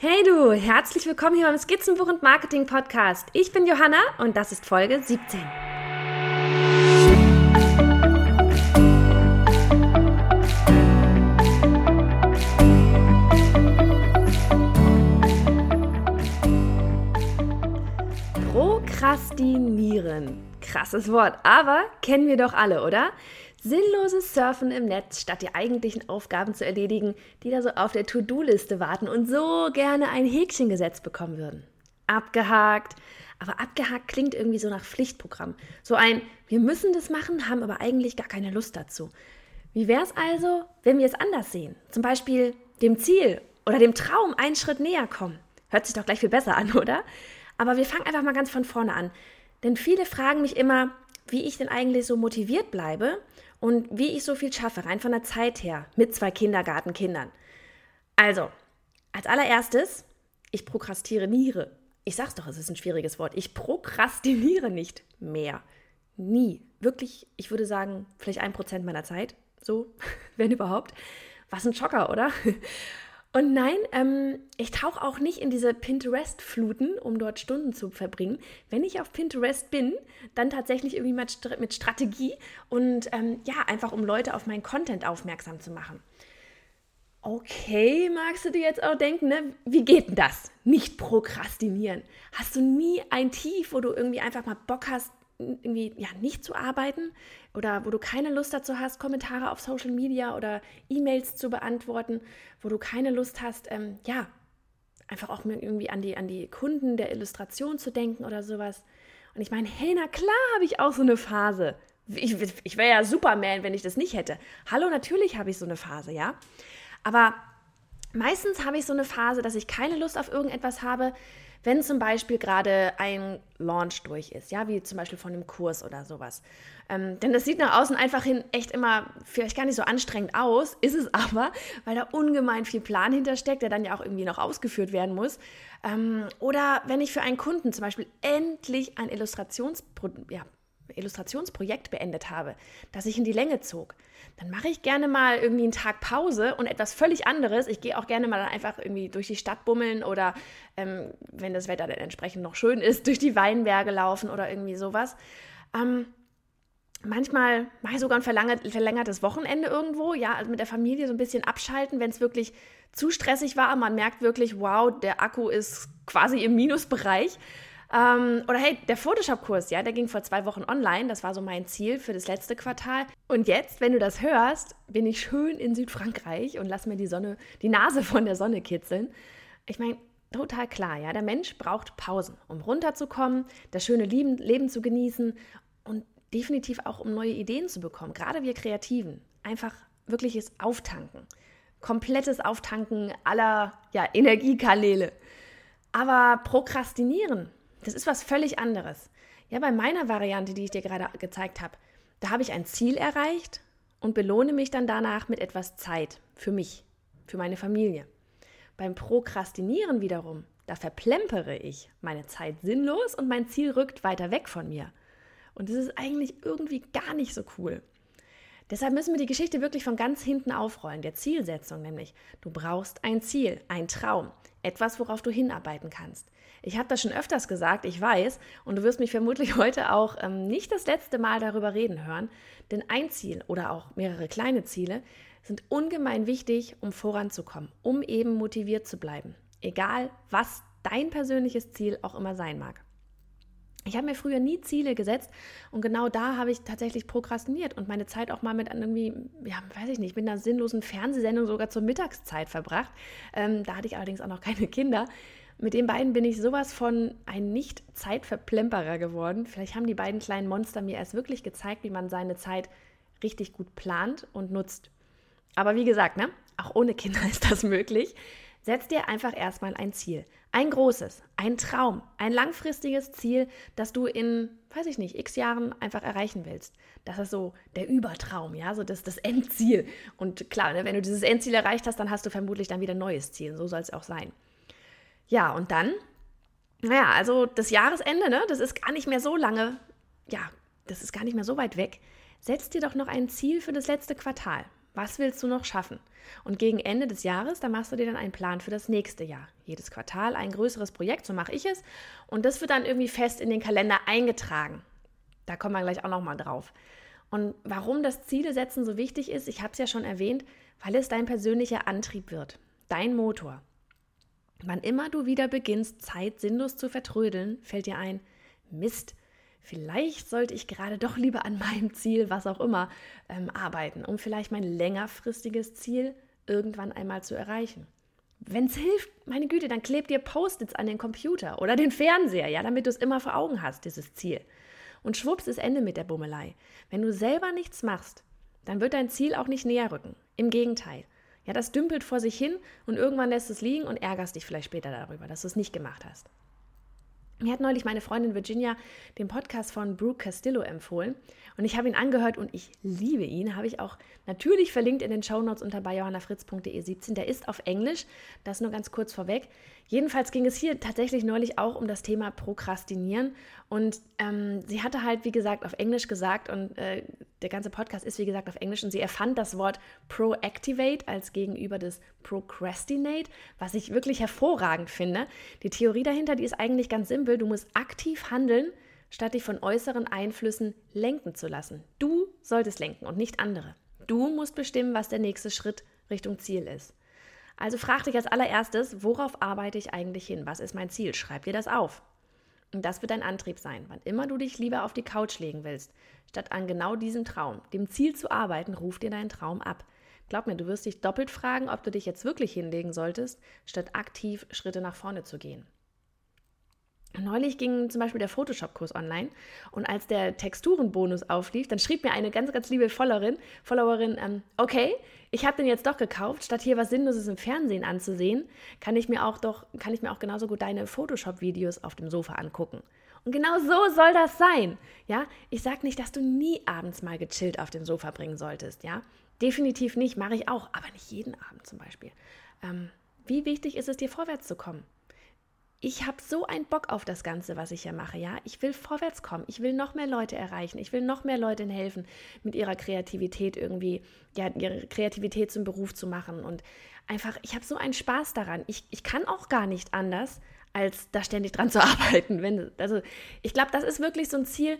Hey du, herzlich willkommen hier beim Skizzenbuch und Marketing Podcast. Ich bin Johanna und das ist Folge 17. Prokrastinieren. Krasses Wort, aber kennen wir doch alle, oder? Sinnloses Surfen im Netz, statt die eigentlichen Aufgaben zu erledigen, die da so auf der To-Do-Liste warten und so gerne ein Häkchen gesetzt bekommen würden. Abgehakt. Aber abgehakt klingt irgendwie so nach Pflichtprogramm. So ein, wir müssen das machen, haben aber eigentlich gar keine Lust dazu. Wie wäre es also, wenn wir es anders sehen? Zum Beispiel dem Ziel oder dem Traum einen Schritt näher kommen. Hört sich doch gleich viel besser an, oder? Aber wir fangen einfach mal ganz von vorne an. Denn viele fragen mich immer, wie ich denn eigentlich so motiviert bleibe und wie ich so viel schaffe, rein von der Zeit her, mit zwei Kindergartenkindern. Also, als allererstes, ich prokrastiniere. Ich sag's doch, es ist ein schwieriges Wort. Ich prokrastiniere nicht mehr. Nie. Wirklich, ich würde sagen, vielleicht ein Prozent meiner Zeit. So, wenn überhaupt. Was ein Schocker, oder? Und nein, ähm, ich tauche auch nicht in diese Pinterest-Fluten, um dort Stunden zu verbringen. Wenn ich auf Pinterest bin, dann tatsächlich irgendwie mit, mit Strategie und ähm, ja, einfach um Leute auf meinen Content aufmerksam zu machen. Okay, magst du dir jetzt auch denken, ne? wie geht denn das? Nicht prokrastinieren. Hast du nie ein Tief, wo du irgendwie einfach mal Bock hast, irgendwie ja nicht zu arbeiten oder wo du keine Lust dazu hast, Kommentare auf Social Media oder E-Mails zu beantworten, wo du keine Lust hast, ähm, ja, einfach auch irgendwie an die, an die Kunden der Illustration zu denken oder sowas. Und ich meine, hey, na klar habe ich auch so eine Phase. Ich, ich wäre ja Superman, wenn ich das nicht hätte. Hallo, natürlich habe ich so eine Phase, ja. Aber meistens habe ich so eine Phase, dass ich keine Lust auf irgendetwas habe, wenn zum Beispiel gerade ein Launch durch ist, ja, wie zum Beispiel von einem Kurs oder sowas. Ähm, denn das sieht nach außen einfach hin echt immer vielleicht gar nicht so anstrengend aus, ist es aber, weil da ungemein viel Plan hintersteckt, der dann ja auch irgendwie noch ausgeführt werden muss. Ähm, oder wenn ich für einen Kunden zum Beispiel endlich ein Illustrationspro ja, Illustrationsprojekt beendet habe, das sich in die Länge zog, dann mache ich gerne mal irgendwie einen Tag Pause und etwas völlig anderes. Ich gehe auch gerne mal einfach irgendwie durch die Stadt bummeln oder, ähm, wenn das Wetter dann entsprechend noch schön ist, durch die Weinberge laufen oder irgendwie sowas. Ähm, manchmal mache ich sogar ein verlängertes Wochenende irgendwo, ja, also mit der Familie so ein bisschen abschalten, wenn es wirklich zu stressig war. Man merkt wirklich, wow, der Akku ist quasi im Minusbereich. Ähm, oder hey, der Photoshop-Kurs, ja, der ging vor zwei Wochen online. Das war so mein Ziel für das letzte Quartal. Und jetzt, wenn du das hörst, bin ich schön in Südfrankreich und lass mir die Sonne, die Nase von der Sonne kitzeln. Ich meine, total klar, ja, der Mensch braucht Pausen, um runterzukommen, das schöne Leben, zu genießen und definitiv auch, um neue Ideen zu bekommen. Gerade wir Kreativen. Einfach wirkliches Auftanken. Komplettes Auftanken aller ja, Energiekanäle. Aber Prokrastinieren, das ist was völlig anderes. Ja, bei meiner Variante, die ich dir gerade gezeigt habe, da habe ich ein Ziel erreicht und belohne mich dann danach mit etwas Zeit für mich, für meine Familie. Beim Prokrastinieren wiederum, da verplempere ich meine Zeit sinnlos und mein Ziel rückt weiter weg von mir. Und das ist eigentlich irgendwie gar nicht so cool. Deshalb müssen wir die Geschichte wirklich von ganz hinten aufrollen, der Zielsetzung nämlich. Du brauchst ein Ziel, ein Traum, etwas, worauf du hinarbeiten kannst. Ich habe das schon öfters gesagt, ich weiß, und du wirst mich vermutlich heute auch ähm, nicht das letzte Mal darüber reden hören, denn ein Ziel oder auch mehrere kleine Ziele sind ungemein wichtig, um voranzukommen, um eben motiviert zu bleiben, egal was dein persönliches Ziel auch immer sein mag. Ich habe mir früher nie Ziele gesetzt und genau da habe ich tatsächlich prokrastiniert und meine Zeit auch mal mit irgendwie, ja, weiß ich nicht, mit einer sinnlosen Fernsehsendung sogar zur Mittagszeit verbracht. Ähm, da hatte ich allerdings auch noch keine Kinder. Mit den beiden bin ich sowas von ein Nicht-Zeitverplemperer geworden. Vielleicht haben die beiden kleinen Monster mir erst wirklich gezeigt, wie man seine Zeit richtig gut plant und nutzt. Aber wie gesagt, ne, auch ohne Kinder ist das möglich. Setz dir einfach erstmal ein Ziel. Ein großes, ein Traum, ein langfristiges Ziel, das du in, weiß ich nicht, x Jahren einfach erreichen willst. Das ist so der Übertraum, ja, so das, das Endziel. Und klar, ne, wenn du dieses Endziel erreicht hast, dann hast du vermutlich dann wieder ein neues Ziel. So soll es auch sein. Ja, und dann, naja, also das Jahresende, ne, das ist gar nicht mehr so lange, ja, das ist gar nicht mehr so weit weg. Setz dir doch noch ein Ziel für das letzte Quartal. Was willst du noch schaffen? Und gegen Ende des Jahres, da machst du dir dann einen Plan für das nächste Jahr. Jedes Quartal ein größeres Projekt, so mache ich es. Und das wird dann irgendwie fest in den Kalender eingetragen. Da kommen wir gleich auch nochmal drauf. Und warum das Ziele setzen so wichtig ist, ich habe es ja schon erwähnt, weil es dein persönlicher Antrieb wird, dein Motor. Wann immer du wieder beginnst, Zeit sinnlos zu vertrödeln, fällt dir ein, Mist, vielleicht sollte ich gerade doch lieber an meinem Ziel, was auch immer, ähm, arbeiten, um vielleicht mein längerfristiges Ziel irgendwann einmal zu erreichen. Wenn es hilft, meine Güte, dann klebt dir Post-its an den Computer oder den Fernseher, ja, damit du es immer vor Augen hast, dieses Ziel. Und schwupps ist Ende mit der Bummelei. Wenn du selber nichts machst, dann wird dein Ziel auch nicht näher rücken. Im Gegenteil. Ja, das dümpelt vor sich hin und irgendwann lässt es liegen und ärgerst dich vielleicht später darüber, dass du es nicht gemacht hast. Mir hat neulich meine Freundin Virginia den Podcast von Brooke Castillo empfohlen und ich habe ihn angehört und ich liebe ihn. Habe ich auch natürlich verlinkt in den Shownotes unter bei johannafritz.de 17. Der ist auf Englisch, das nur ganz kurz vorweg. Jedenfalls ging es hier tatsächlich neulich auch um das Thema Prokrastinieren und ähm, sie hatte halt, wie gesagt, auf Englisch gesagt und äh, der ganze Podcast ist, wie gesagt, auf Englisch und sie erfand das Wort Proactivate als gegenüber des Procrastinate, was ich wirklich hervorragend finde. Die Theorie dahinter, die ist eigentlich ganz simpel. Du musst aktiv handeln, statt dich von äußeren Einflüssen lenken zu lassen. Du solltest lenken und nicht andere. Du musst bestimmen, was der nächste Schritt Richtung Ziel ist. Also frag dich als allererstes, worauf arbeite ich eigentlich hin? Was ist mein Ziel? Schreib dir das auf. Und das wird dein Antrieb sein, wann immer du dich lieber auf die Couch legen willst, statt an genau diesem Traum, dem Ziel zu arbeiten, ruf dir deinen Traum ab. Glaub mir, du wirst dich doppelt fragen, ob du dich jetzt wirklich hinlegen solltest, statt aktiv Schritte nach vorne zu gehen. Neulich ging zum Beispiel der Photoshop-Kurs online und als der Texturenbonus auflief, dann schrieb mir eine ganz, ganz liebe Followerin, Followerin ähm, okay, ich habe den jetzt doch gekauft, statt hier was Sinnloses im Fernsehen anzusehen, kann ich mir auch doch, kann ich mir auch genauso gut deine Photoshop-Videos auf dem Sofa angucken. Und genau so soll das sein. Ja, ich sage nicht, dass du nie abends mal gechillt auf dem Sofa bringen solltest. Ja, definitiv nicht, mache ich auch, aber nicht jeden Abend zum Beispiel. Ähm, wie wichtig ist es dir, vorwärts zu kommen? Ich habe so einen Bock auf das Ganze, was ich hier mache, ja. Ich will vorwärts kommen, ich will noch mehr Leute erreichen, ich will noch mehr Leuten helfen, mit ihrer Kreativität irgendwie, ja, ihre Kreativität zum Beruf zu machen. Und einfach, ich habe so einen Spaß daran. Ich, ich kann auch gar nicht anders, als da ständig dran zu arbeiten. Wenn, also ich glaube, das ist wirklich so ein Ziel,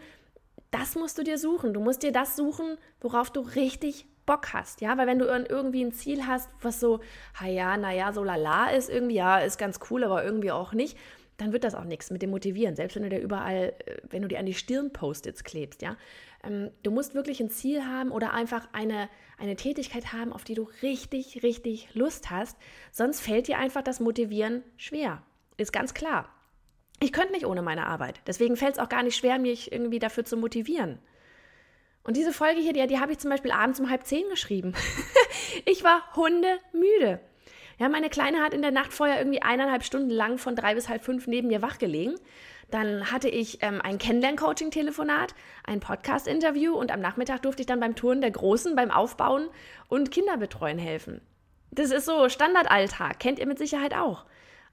das musst du dir suchen. Du musst dir das suchen, worauf du richtig Bock hast, ja, weil wenn du irgendwie ein Ziel hast, was so, ha ja, naja, so lala ist irgendwie, ja, ist ganz cool, aber irgendwie auch nicht, dann wird das auch nichts mit dem Motivieren, selbst wenn du dir überall, äh, wenn du dir an die Stirn Post-its klebst, ja. Ähm, du musst wirklich ein Ziel haben oder einfach eine, eine Tätigkeit haben, auf die du richtig, richtig Lust hast, sonst fällt dir einfach das Motivieren schwer, ist ganz klar. Ich könnte nicht ohne meine Arbeit, deswegen fällt es auch gar nicht schwer, mich irgendwie dafür zu motivieren. Und diese Folge hier, die, die habe ich zum Beispiel abends um halb zehn geschrieben. ich war hundemüde. Ja, meine Kleine hat in der Nacht vorher irgendwie eineinhalb Stunden lang von drei bis halb fünf neben mir wach gelegen. Dann hatte ich ähm, ein Kennenlern-Coaching-Telefonat, ein Podcast-Interview und am Nachmittag durfte ich dann beim Touren der Großen, beim Aufbauen und Kinderbetreuen helfen. Das ist so Standardalltag, kennt ihr mit Sicherheit auch.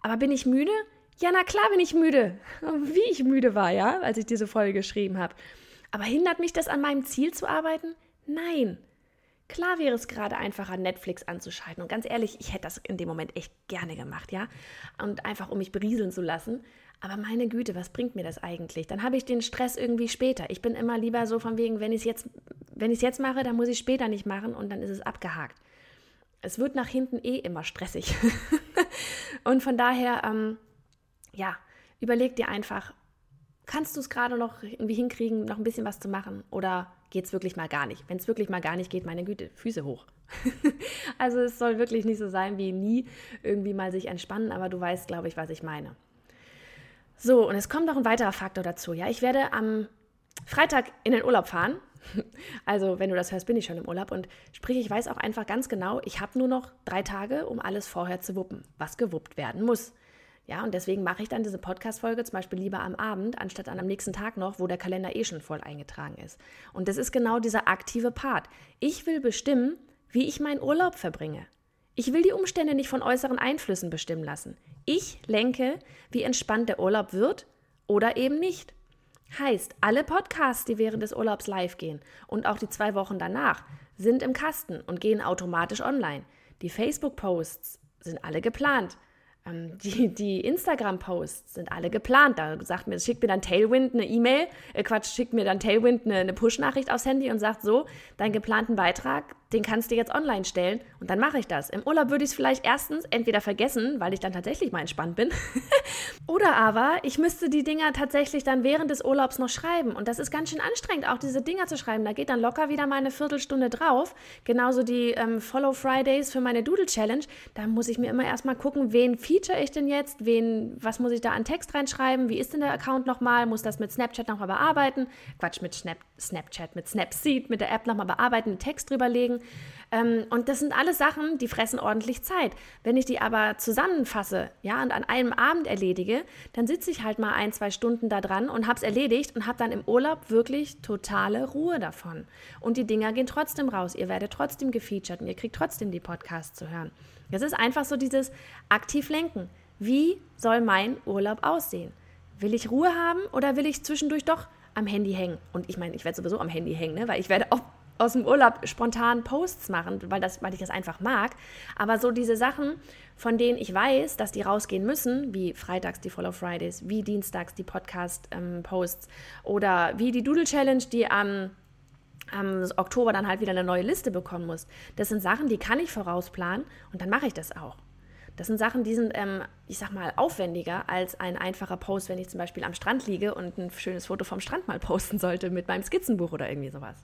Aber bin ich müde? Ja, na klar bin ich müde. Wie ich müde war, ja, als ich diese Folge geschrieben habe. Aber hindert mich das an meinem Ziel zu arbeiten? Nein. Klar wäre es gerade einfacher, Netflix anzuschalten. Und ganz ehrlich, ich hätte das in dem Moment echt gerne gemacht, ja? Und einfach, um mich berieseln zu lassen. Aber meine Güte, was bringt mir das eigentlich? Dann habe ich den Stress irgendwie später. Ich bin immer lieber so von wegen, wenn ich es jetzt, jetzt mache, dann muss ich später nicht machen und dann ist es abgehakt. Es wird nach hinten eh immer stressig. und von daher, ähm, ja, überleg dir einfach, kannst du es gerade noch irgendwie hinkriegen, noch ein bisschen was zu machen? Oder geht es wirklich mal gar nicht? Wenn es wirklich mal gar nicht geht, meine Güte, Füße hoch. also es soll wirklich nicht so sein wie nie irgendwie mal sich entspannen, aber du weißt, glaube ich, was ich meine. So, und es kommt noch ein weiterer Faktor dazu. Ja, ich werde am Freitag in den Urlaub fahren. Also, wenn du das hörst, bin ich schon im Urlaub. Und sprich, ich weiß auch einfach ganz genau, ich habe nur noch drei Tage, um alles vorher zu wuppen, was gewuppt werden muss. Ja, und deswegen mache ich dann diese Podcast-Folge zum Beispiel lieber am Abend, anstatt an am nächsten Tag noch, wo der Kalender eh schon voll eingetragen ist. Und das ist genau dieser aktive Part. Ich will bestimmen, wie ich meinen Urlaub verbringe. Ich will die Umstände nicht von äußeren Einflüssen bestimmen lassen. Ich lenke, wie entspannt der Urlaub wird oder eben nicht. Heißt, alle Podcasts, die während des Urlaubs live gehen und auch die zwei Wochen danach, sind im Kasten und gehen automatisch online. Die Facebook-Posts sind alle geplant. Ähm, die, die Instagram-Posts sind alle geplant. Da sagt mir, schickt mir dann Tailwind eine E-Mail, äh Quatsch, schickt mir dann Tailwind eine, eine Push-Nachricht aufs Handy und sagt so, deinen geplanten Beitrag, den kannst du jetzt online stellen und dann mache ich das. Im Urlaub würde ich es vielleicht erstens entweder vergessen, weil ich dann tatsächlich mal entspannt bin, oder aber ich müsste die Dinger tatsächlich dann während des Urlaubs noch schreiben und das ist ganz schön anstrengend, auch diese Dinger zu schreiben. Da geht dann locker wieder mal eine Viertelstunde drauf. Genauso die ähm, Follow Fridays für meine Doodle Challenge. Da muss ich mir immer erstmal gucken, wen feature ich denn jetzt, wen, was muss ich da an Text reinschreiben, wie ist denn der Account nochmal, muss das mit Snapchat nochmal bearbeiten, Quatsch, mit Snap, Snapchat, mit Snapseed, mit der App nochmal bearbeiten, Text drüberlegen ähm, und das sind alles Sachen, die fressen ordentlich Zeit. Wenn ich die aber zusammenfasse, ja, und an einem Abend erledige, dann sitze ich halt mal ein, zwei Stunden da dran und habe es erledigt und habe dann im Urlaub wirklich totale Ruhe davon. Und die Dinger gehen trotzdem raus. Ihr werdet trotzdem gefeatured und ihr kriegt trotzdem die Podcasts zu hören. Das ist einfach so dieses aktiv lenken. Wie soll mein Urlaub aussehen? Will ich Ruhe haben oder will ich zwischendurch doch am Handy hängen? Und ich meine, ich werde sowieso am Handy hängen, ne? weil ich werde auch aus dem Urlaub spontan Posts machen, weil, das, weil ich das einfach mag. Aber so diese Sachen, von denen ich weiß, dass die rausgehen müssen, wie freitags die Follow Fridays, wie dienstags die Podcast-Posts ähm, oder wie die Doodle Challenge, die am am Oktober dann halt wieder eine neue Liste bekommen muss. Das sind Sachen, die kann ich vorausplanen und dann mache ich das auch. Das sind Sachen, die sind, ähm, ich sag mal, aufwendiger als ein einfacher Post, wenn ich zum Beispiel am Strand liege und ein schönes Foto vom Strand mal posten sollte mit meinem Skizzenbuch oder irgendwie sowas.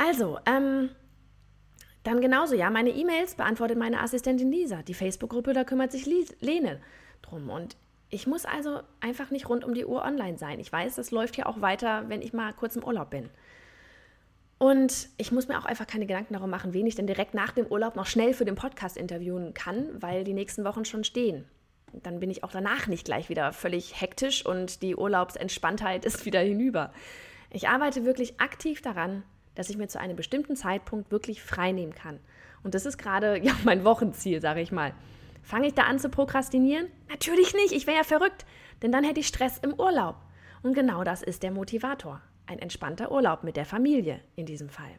Also, ähm, dann genauso, ja, meine E-Mails beantwortet meine Assistentin Lisa. Die Facebook-Gruppe, da kümmert sich Lene drum. Und ich muss also einfach nicht rund um die Uhr online sein. Ich weiß, das läuft ja auch weiter, wenn ich mal kurz im Urlaub bin. Und ich muss mir auch einfach keine Gedanken darum machen, wen ich denn direkt nach dem Urlaub noch schnell für den Podcast interviewen kann, weil die nächsten Wochen schon stehen. Dann bin ich auch danach nicht gleich wieder völlig hektisch und die Urlaubsentspanntheit ist wieder hinüber. Ich arbeite wirklich aktiv daran, dass ich mir zu einem bestimmten Zeitpunkt wirklich frei nehmen kann. Und das ist gerade ja, mein Wochenziel, sage ich mal. Fange ich da an zu prokrastinieren? Natürlich nicht, ich wäre ja verrückt, denn dann hätte ich Stress im Urlaub. Und genau das ist der Motivator. Ein entspannter Urlaub mit der Familie in diesem Fall.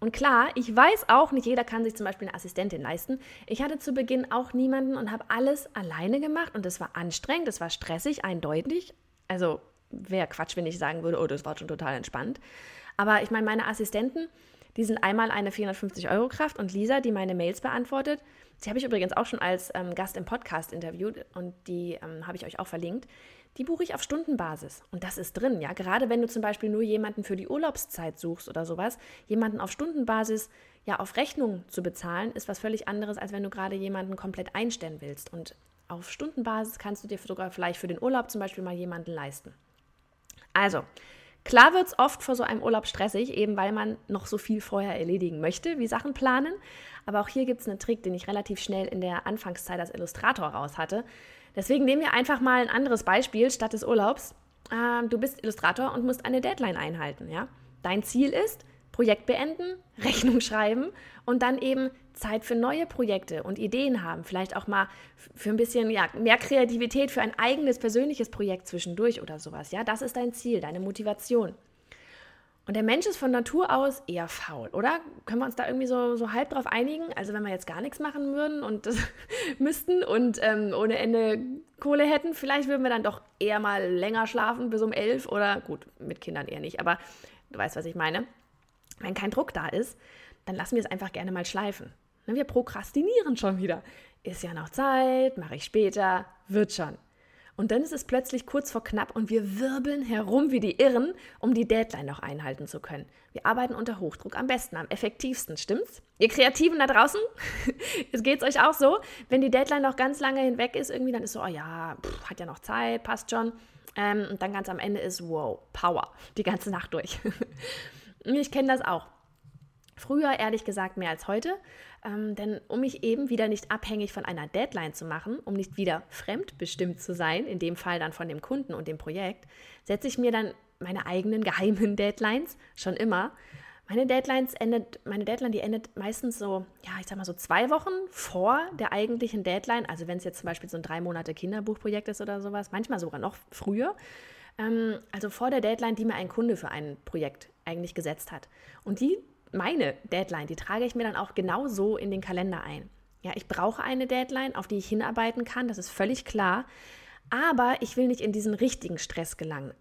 Und klar, ich weiß auch, nicht jeder kann sich zum Beispiel eine Assistentin leisten. Ich hatte zu Beginn auch niemanden und habe alles alleine gemacht und es war anstrengend, es war stressig, eindeutig. Also wäre Quatsch, wenn ich sagen würde, oh, das war schon total entspannt. Aber ich meine, meine Assistenten, die sind einmal eine 450-Euro-Kraft und Lisa, die meine Mails beantwortet. Sie habe ich übrigens auch schon als ähm, Gast im Podcast interviewt und die ähm, habe ich euch auch verlinkt. Die buche ich auf Stundenbasis und das ist drin, ja. Gerade wenn du zum Beispiel nur jemanden für die Urlaubszeit suchst oder sowas, jemanden auf Stundenbasis ja auf Rechnung zu bezahlen, ist was völlig anderes, als wenn du gerade jemanden komplett einstellen willst. Und auf Stundenbasis kannst du dir sogar vielleicht für den Urlaub zum Beispiel mal jemanden leisten. Also, Klar wird es oft vor so einem Urlaub stressig, eben weil man noch so viel vorher erledigen möchte, wie Sachen planen. Aber auch hier gibt es einen Trick, den ich relativ schnell in der Anfangszeit als Illustrator raus hatte. Deswegen nehmen wir einfach mal ein anderes Beispiel statt des Urlaubs. Ähm, du bist Illustrator und musst eine Deadline einhalten. Ja? Dein Ziel ist, Projekt beenden, Rechnung schreiben und dann eben Zeit für neue Projekte und Ideen haben. Vielleicht auch mal für ein bisschen ja, mehr Kreativität für ein eigenes persönliches Projekt zwischendurch oder sowas. Ja, das ist dein Ziel, deine Motivation. Und der Mensch ist von Natur aus eher faul, oder? Können wir uns da irgendwie so, so halb drauf einigen? Also wenn wir jetzt gar nichts machen würden und das müssten und ähm, ohne Ende Kohle hätten, vielleicht würden wir dann doch eher mal länger schlafen bis um elf oder gut, mit Kindern eher nicht, aber du weißt, was ich meine. Wenn kein Druck da ist, dann lassen wir es einfach gerne mal schleifen. Ne, wir prokrastinieren schon wieder. Ist ja noch Zeit, mache ich später, wird schon. Und dann ist es plötzlich kurz vor knapp und wir wirbeln herum wie die Irren, um die Deadline noch einhalten zu können. Wir arbeiten unter Hochdruck am besten, am effektivsten, stimmt's? Ihr Kreativen da draußen, es geht's euch auch so, wenn die Deadline noch ganz lange hinweg ist, irgendwie dann ist so, oh ja, pff, hat ja noch Zeit, passt schon. Ähm, und dann ganz am Ende ist, wow, Power, die ganze Nacht durch. Ich kenne das auch. Früher ehrlich gesagt mehr als heute, ähm, denn um mich eben wieder nicht abhängig von einer Deadline zu machen, um nicht wieder fremdbestimmt zu sein, in dem Fall dann von dem Kunden und dem Projekt, setze ich mir dann meine eigenen geheimen Deadlines schon immer. Meine Deadlines endet, meine Deadline, die endet meistens so, ja, ich sag mal so zwei Wochen vor der eigentlichen Deadline. Also wenn es jetzt zum Beispiel so ein drei Monate Kinderbuchprojekt ist oder sowas, manchmal sogar noch früher. Ähm, also vor der Deadline, die mir ein Kunde für ein Projekt eigentlich gesetzt hat. Und die meine Deadline, die trage ich mir dann auch genau so in den Kalender ein. Ja, ich brauche eine Deadline, auf die ich hinarbeiten kann, das ist völlig klar. Aber ich will nicht in diesen richtigen Stress gelangen.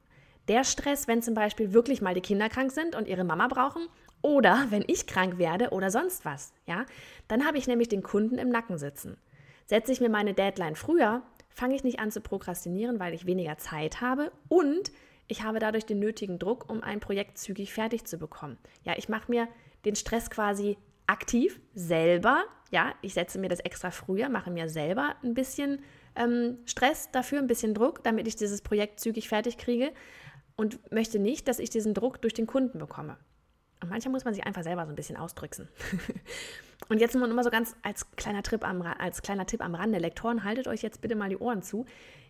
Der Stress, wenn zum Beispiel wirklich mal die Kinder krank sind und ihre Mama brauchen, oder wenn ich krank werde oder sonst was, ja, dann habe ich nämlich den Kunden im Nacken sitzen. Setze ich mir meine Deadline früher, fange ich nicht an zu prokrastinieren, weil ich weniger Zeit habe und ich habe dadurch den nötigen Druck, um ein Projekt zügig fertig zu bekommen. Ja, ich mache mir den Stress quasi aktiv selber. Ja, ich setze mir das extra früher, mache mir selber ein bisschen ähm, Stress dafür, ein bisschen Druck, damit ich dieses Projekt zügig fertig kriege und möchte nicht, dass ich diesen Druck durch den Kunden bekomme. Und manchmal muss man sich einfach selber so ein bisschen ausdrücken. und jetzt nur mal so ganz als kleiner, Tipp am, als kleiner Tipp am Rande. Lektoren, haltet euch jetzt bitte mal die Ohren zu.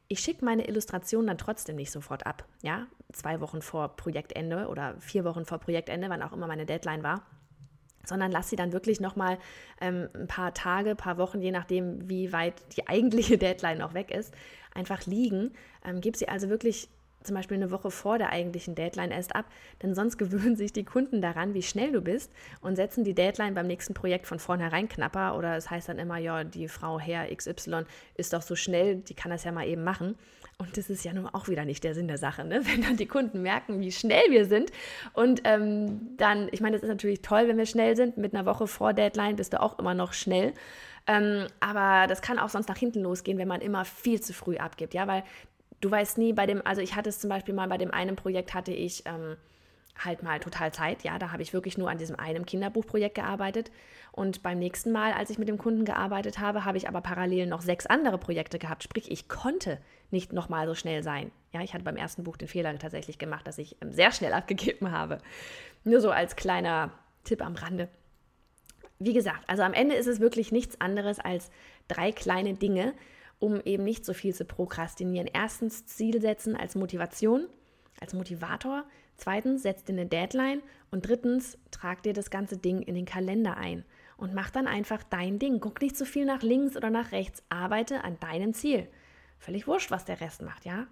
Ich schicke meine Illustration dann trotzdem nicht sofort ab. Ja, zwei Wochen vor Projektende oder vier Wochen vor Projektende, wann auch immer meine Deadline war sondern lass sie dann wirklich nochmal ähm, ein paar Tage, ein paar Wochen, je nachdem, wie weit die eigentliche Deadline noch weg ist, einfach liegen. Ähm, gib sie also wirklich zum Beispiel eine Woche vor der eigentlichen Deadline erst ab, denn sonst gewöhnen sich die Kunden daran, wie schnell du bist und setzen die Deadline beim nächsten Projekt von vornherein knapper oder es heißt dann immer, ja, die Frau Herr XY ist doch so schnell, die kann das ja mal eben machen. Und das ist ja nun auch wieder nicht der Sinn der Sache, ne? wenn dann die Kunden merken, wie schnell wir sind. Und ähm, dann, ich meine, das ist natürlich toll, wenn wir schnell sind. Mit einer Woche vor Deadline bist du auch immer noch schnell. Ähm, aber das kann auch sonst nach hinten losgehen, wenn man immer viel zu früh abgibt, ja, weil du weißt nie bei dem, also ich hatte es zum Beispiel mal bei dem einen Projekt hatte ich ähm, halt mal total Zeit, ja, da habe ich wirklich nur an diesem einen Kinderbuchprojekt gearbeitet und beim nächsten Mal, als ich mit dem Kunden gearbeitet habe, habe ich aber parallel noch sechs andere Projekte gehabt, sprich ich konnte nicht nochmal so schnell sein. Ja, ich hatte beim ersten Buch den Fehler tatsächlich gemacht, dass ich ähm, sehr schnell abgegeben habe. Nur so als kleiner Tipp am Rande. Wie gesagt, also am Ende ist es wirklich nichts anderes als drei kleine Dinge, um eben nicht so viel zu prokrastinieren. Erstens Ziel setzen als Motivation, als Motivator. Zweitens setz dir eine Deadline. Und drittens trag dir das ganze Ding in den Kalender ein und mach dann einfach dein Ding. Guck nicht zu so viel nach links oder nach rechts. Arbeite an deinem Ziel. Völlig wurscht, was der Rest macht, ja?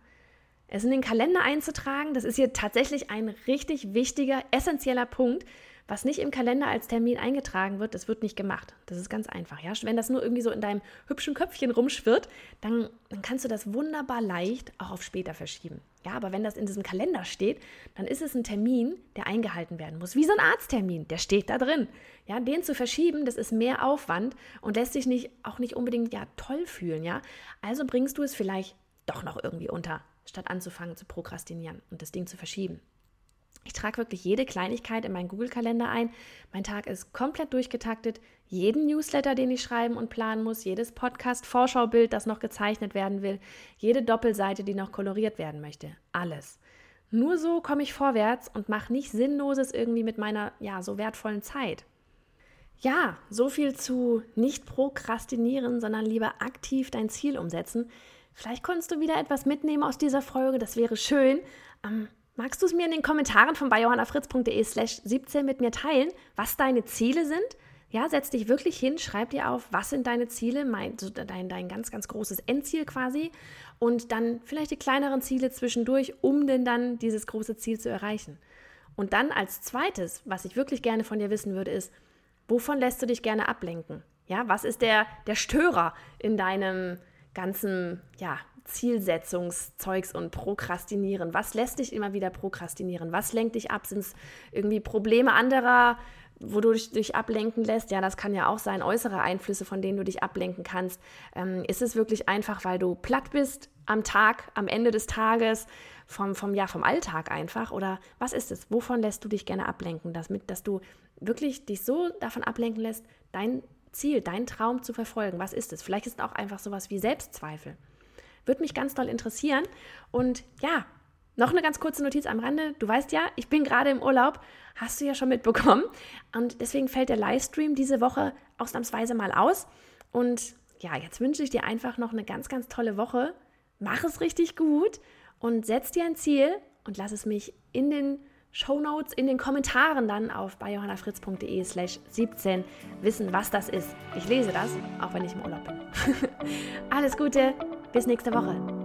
Es in den Kalender einzutragen, das ist hier tatsächlich ein richtig wichtiger, essentieller Punkt, was nicht im Kalender als Termin eingetragen wird, das wird nicht gemacht. Das ist ganz einfach. Ja? Wenn das nur irgendwie so in deinem hübschen Köpfchen rumschwirrt, dann, dann kannst du das wunderbar leicht auch auf später verschieben. Ja, aber wenn das in diesem Kalender steht, dann ist es ein Termin, der eingehalten werden muss. Wie so ein Arzttermin, der steht da drin. Ja, den zu verschieben, das ist mehr Aufwand und lässt sich nicht, auch nicht unbedingt ja, toll fühlen. Ja? Also bringst du es vielleicht doch noch irgendwie unter, statt anzufangen zu prokrastinieren und das Ding zu verschieben. Ich trage wirklich jede Kleinigkeit in meinen Google-Kalender ein. Mein Tag ist komplett durchgetaktet. Jeden Newsletter, den ich schreiben und planen muss, jedes Podcast-Vorschaubild, das noch gezeichnet werden will, jede Doppelseite, die noch koloriert werden möchte. Alles. Nur so komme ich vorwärts und mache nicht Sinnloses irgendwie mit meiner, ja, so wertvollen Zeit. Ja, so viel zu nicht prokrastinieren, sondern lieber aktiv dein Ziel umsetzen. Vielleicht konntest du wieder etwas mitnehmen aus dieser Folge, das wäre schön. Ähm, Magst du es mir in den Kommentaren von biohannafritz.de slash 17 mit mir teilen, was deine Ziele sind? Ja, setz dich wirklich hin, schreib dir auf, was sind deine Ziele, mein, dein, dein ganz, ganz großes Endziel quasi und dann vielleicht die kleineren Ziele zwischendurch, um denn dann dieses große Ziel zu erreichen. Und dann als zweites, was ich wirklich gerne von dir wissen würde, ist, wovon lässt du dich gerne ablenken? Ja, was ist der, der Störer in deinem ganzen, ja, Zielsetzungszeugs und Prokrastinieren. Was lässt dich immer wieder prokrastinieren? Was lenkt dich ab? Sind es irgendwie Probleme anderer, wo du dich, ablenken lässt? Ja, das kann ja auch sein, äußere Einflüsse, von denen du dich ablenken kannst. Ähm, ist es wirklich einfach, weil du platt bist am Tag, am Ende des Tages, vom, vom, ja, vom Alltag einfach? Oder was ist es? Wovon lässt du dich gerne ablenken? Damit, dass du wirklich dich so davon ablenken lässt, dein Ziel, dein Traum zu verfolgen. Was ist es? Vielleicht ist es auch einfach sowas wie Selbstzweifel. Würde mich ganz doll interessieren. Und ja, noch eine ganz kurze Notiz am Rande. Du weißt ja, ich bin gerade im Urlaub, hast du ja schon mitbekommen. Und deswegen fällt der Livestream diese Woche ausnahmsweise mal aus. Und ja, jetzt wünsche ich dir einfach noch eine ganz, ganz tolle Woche. Mach es richtig gut und setz dir ein Ziel und lass es mich in den Show Notes, in den Kommentaren dann auf biohannafritz.de slash 17 wissen, was das ist. Ich lese das, auch wenn ich im Urlaub bin. Alles Gute, bis nächste Woche.